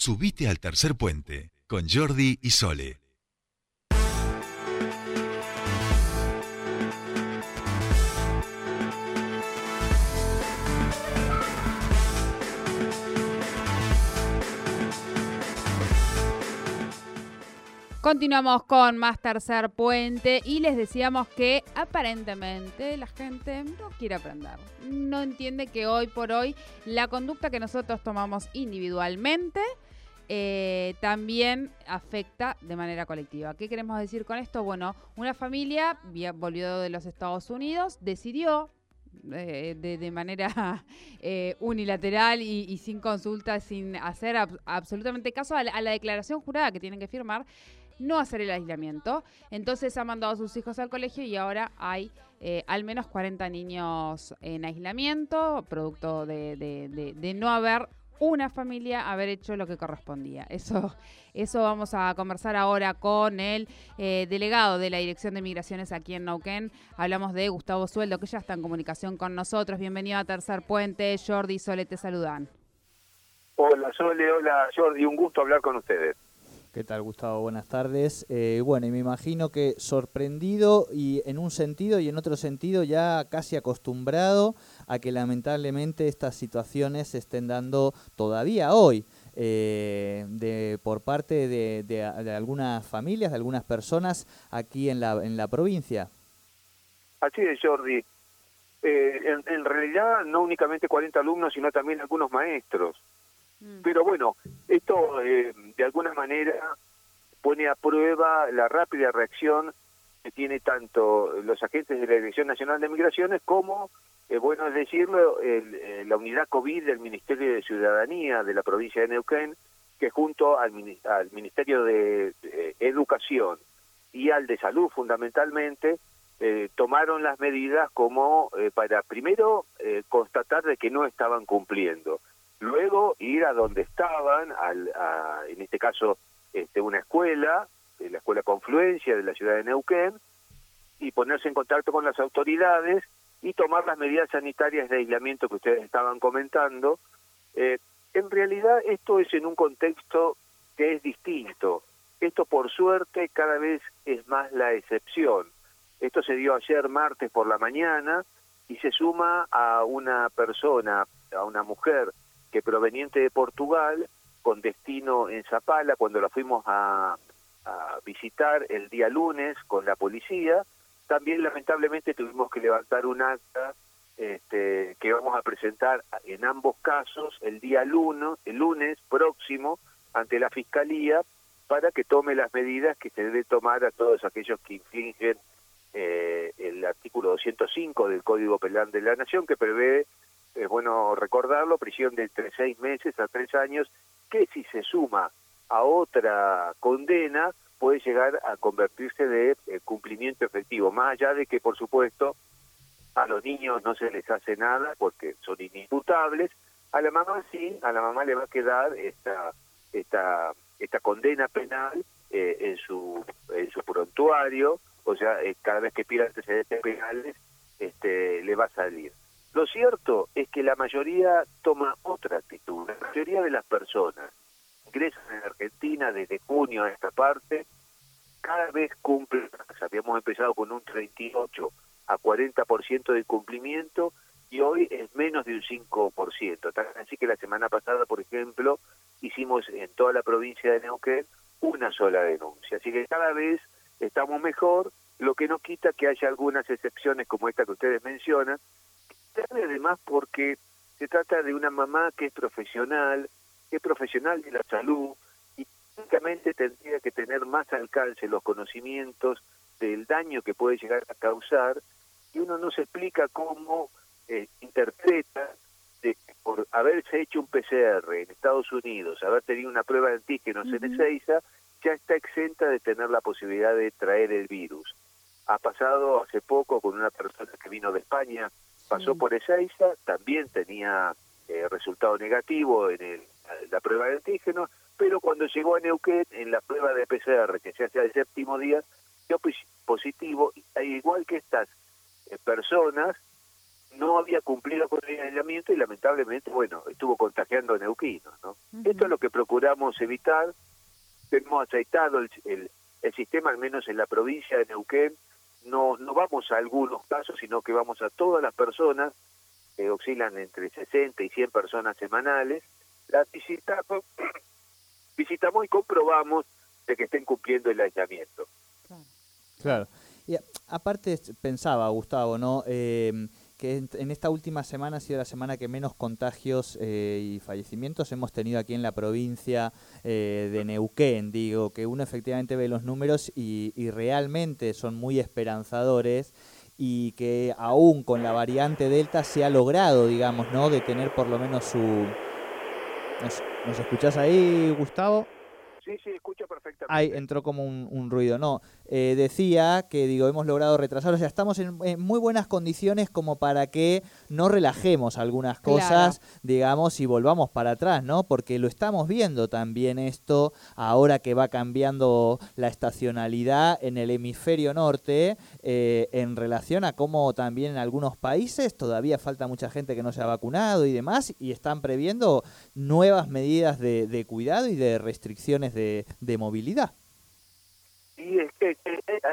Subite al tercer puente con Jordi y Sole. Continuamos con más tercer puente y les decíamos que aparentemente la gente no quiere aprender. No entiende que hoy por hoy la conducta que nosotros tomamos individualmente eh, también afecta de manera colectiva. ¿Qué queremos decir con esto? Bueno, una familia volvió de los Estados Unidos, decidió eh, de, manera eh, unilateral y, sin consulta, sin hacer absolutamente caso a la, declaración jurada que tienen que firmar, no hacer el aislamiento. Entonces ha mandado a sus hijos al colegio y ahora hay al menos 40 niños en aislamiento, producto de, no haber una familia haber hecho lo que correspondía. Eso, eso vamos a conversar ahora con el eh, delegado de la Dirección de Migraciones aquí en Nauquén. Hablamos de Gustavo Sueldo, que ya está en comunicación con nosotros. Bienvenido a Tercer Puente. Jordi y Sole te saludan. Hola Sole, hola Jordi, un gusto hablar con ustedes. ¿Qué tal, Gustavo? Buenas tardes. Eh, bueno, y me imagino que sorprendido y en un sentido y en otro sentido ya casi acostumbrado a que lamentablemente estas situaciones se estén dando todavía hoy. Eh, de, por parte de, algunas familias, de algunas personas aquí en la, en la provincia. Así es, Jordi. Eh, en, en, realidad no únicamente 40 alumnos, sino también algunos maestros. Mm. Pero bueno, esto eh, de alguna manera pone a prueba la rápida reacción que tiene tanto los agentes de la Dirección Nacional de Migraciones como, eh, bueno es decirlo, eh, la unidad COVID del Ministerio de Ciudadanía de la provincia de Neuquén, que junto al, Ministerio de, Educación y al de Salud fundamentalmente, tomaron las medidas como para primero constatar de que no estaban cumpliendo luego ir a donde estaban, al, en este caso este, una escuela, la escuela Confluencia de la ciudad de Neuquén, y ponerse en contacto con las autoridades y tomar las medidas sanitarias de aislamiento que ustedes estaban comentando. Eh, en realidad esto es en un contexto que es distinto. Esto por suerte cada vez es más la excepción. Esto se dio ayer martes por la mañana y se suma a una persona, a una mujer que proveniente de Portugal, con destino en Zapala, cuando la fuimos a, visitar el día lunes con la policía, también lamentablemente tuvimos que levantar un acta este, que vamos a presentar en ambos casos el día lunes, el lunes próximo ante la Fiscalía para que tome las medidas que se debe tomar a todos aquellos que infringen eh, el artículo 205 del Código Penal de la Nación que prevé es bueno recordarlo, prisión de entre seis meses a tres años, que si se suma a otra condena puede llegar a convertirse de eh, cumplimiento efectivo, más allá de que por supuesto a los niños no se les hace nada porque son inimputables, a la mamá sí, a la mamá le va a quedar esta esta esta condena penal eh, en su en su prontuario, o sea, eh, cada vez que pida antecedentes penales este le va a salir. Lo cierto es que la mayoría toma otra actitud. La mayoría de las personas ingresan en Argentina desde junio a esta parte, cada vez cumplen, habíamos empezado con un 38 a 40% de cumplimiento y hoy es menos de un 5%. Así que la semana pasada, por ejemplo, hicimos en toda la provincia de Neuquén una sola denuncia. Así que cada vez estamos mejor, lo que no quita que haya algunas excepciones como esta que ustedes mencionan, además porque se trata de una mamá que es profesional, que es profesional de la salud y únicamente tendría que tener más alcance los conocimientos del daño que puede llegar a causar y uno no se explica cómo eh, interpreta de, por haberse hecho un PCR en Estados Unidos, haber tenido una prueba de antígenos en Ezeiza, ya está exenta de tener la posibilidad de traer el virus. Ha pasado hace poco con una persona que vino de España pasó por Ezeiza, también tenía eh, resultado negativo en el, la prueba de antígenos, pero cuando llegó a Neuquén, en la prueba de PCR, que se hace al séptimo día, dio positivo, igual que estas eh, personas, no había cumplido con el aislamiento y lamentablemente, bueno, estuvo contagiando a neuquinos, ¿no? Esto es lo que procuramos evitar. Hemos aceitado el, el, el, sistema, al menos en la provincia de Neuquén. No, no vamos a algunos casos, sino que vamos a todas las personas, que oscilan entre 60 y 100 personas semanales. Las visitamos, visitamos y comprobamos de que estén cumpliendo el aislamiento. Claro. Y aparte pensaba, Gustavo, ¿no? Eh, que en, esta última semana ha sido la semana que menos contagios eh, y fallecimientos hemos tenido aquí en la provincia eh, de Neuquén. Digo, que uno efectivamente ve los números y, realmente son muy esperanzadores y que aún con la variante Delta se ha logrado, digamos, ¿no? De tener por lo menos su... ¿Nos, ¿nos escuchás ahí, Gustavo? Sí, sí, escucho perfectamente. Ahí entró como un, ruido. No, eh, decía que, digo, hemos logrado retrasar, o sea, estamos en, muy buenas condiciones como para que no relajemos algunas cosas, digamos, y volvamos para atrás, ¿no? Porque lo estamos viendo también esto, ahora que va cambiando la estacionalidad en el hemisferio norte, eh, en relación a cómo también en algunos países todavía falta mucha gente que no se ha vacunado y demás, y están previendo nuevas medidas de, de cuidado y de restricciones de, movilidad. Sí, es que,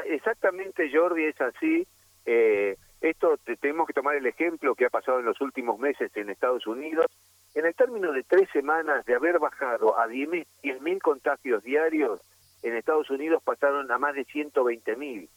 exactamente, Jordi, es así. Eh, esto tenemos que tomar el ejemplo que ha pasado en los últimos meses en Estados Unidos. En el término de tres semanas de haber bajado a 10.000 contagios diarios, en Estados Unidos pasaron a más de 120.000.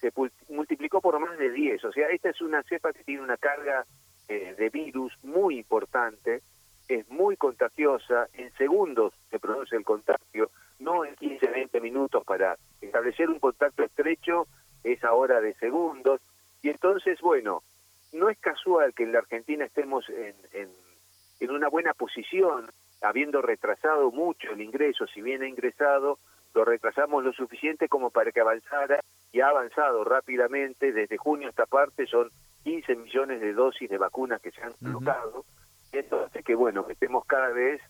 Se multiplicó por más de 10. O sea, esta es una cepa que tiene una carga eh, de virus muy importante es muy contagiosa, en segundos se produce el contagio, no en 15, 20 minutos para establecer un contacto estrecho, es ahora de segundos, y entonces, bueno, no es casual que en la Argentina estemos en, en, una buena posición, habiendo retrasado mucho el ingreso, si bien ha ingresado, lo retrasamos lo suficiente como para que avanzara y ha avanzado rápidamente, desde junio a esta parte son 15 millones de dosis de vacunas que se han colocado, hace que, bueno, estemos cada vez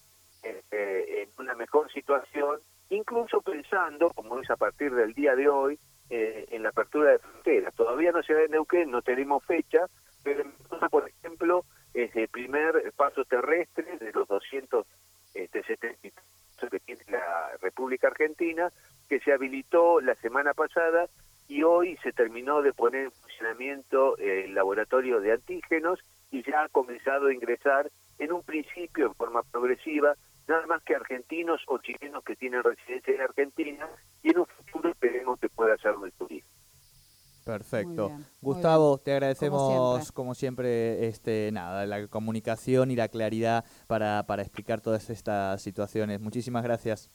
este, en una mejor situación, incluso pensando, como es a partir del día de hoy, eh, en la apertura de fronteras. Todavía no se da en Neuquén, no tenemos fecha, pero por ejemplo, es el primer paso terrestre de los 270 este, que tiene la República Argentina, que se habilitó la semana pasada y hoy se terminó de poner en funcionamiento el laboratorio de antígenos ya ha comenzado a ingresar en un principio en forma progresiva nada más que argentinos o chilenos que tienen residencia en Argentina y en un futuro esperemos que pueda hacerlo el turismo. Perfecto. Gustavo, te agradecemos como siempre. este nada, la comunicación y la claridad para, para explicar todas estas situaciones. Muchísimas gracias.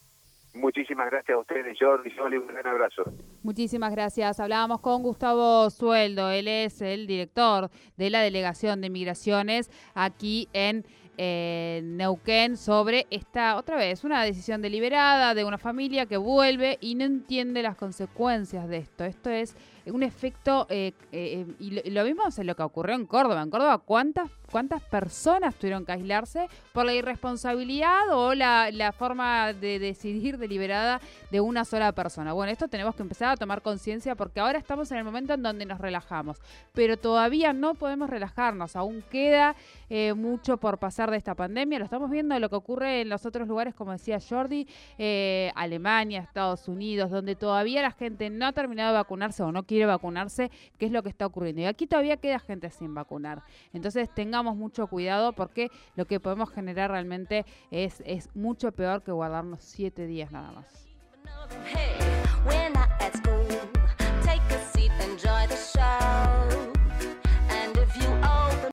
Muchísimas gracias a ustedes, Jordi, Jordi, un gran abrazo. Muchísimas gracias. Hablábamos con Gustavo Sueldo, él es el director de la Delegación de Migraciones aquí en eh, Neuquén sobre esta, otra vez, una decisión deliberada de una familia que vuelve y no entiende las consecuencias de esto. Esto es un efecto, eh, eh, y lo, mismo es lo que ocurrió en Córdoba. En Córdoba, ¿cuántas, cuántas personas tuvieron que aislarse por la irresponsabilidad o la, la forma de decidir deliberada de una sola persona? Bueno, esto tenemos que empezar a tomar conciencia porque ahora estamos en el momento en donde nos relajamos, pero todavía no podemos relajarnos, aún queda eh, mucho por pasar de esta pandemia, lo estamos viendo lo que ocurre en los otros lugares, como decía Jordi, Alemania, Estados Unidos, donde todavía la gente no ha terminado de vacunarse o no quiere quiere vacunarse, qué es lo que está ocurriendo. Y aquí todavía queda gente sin vacunar. Entonces tengamos mucho cuidado porque lo que podemos generar realmente es, es mucho peor que guardarnos siete días nada más.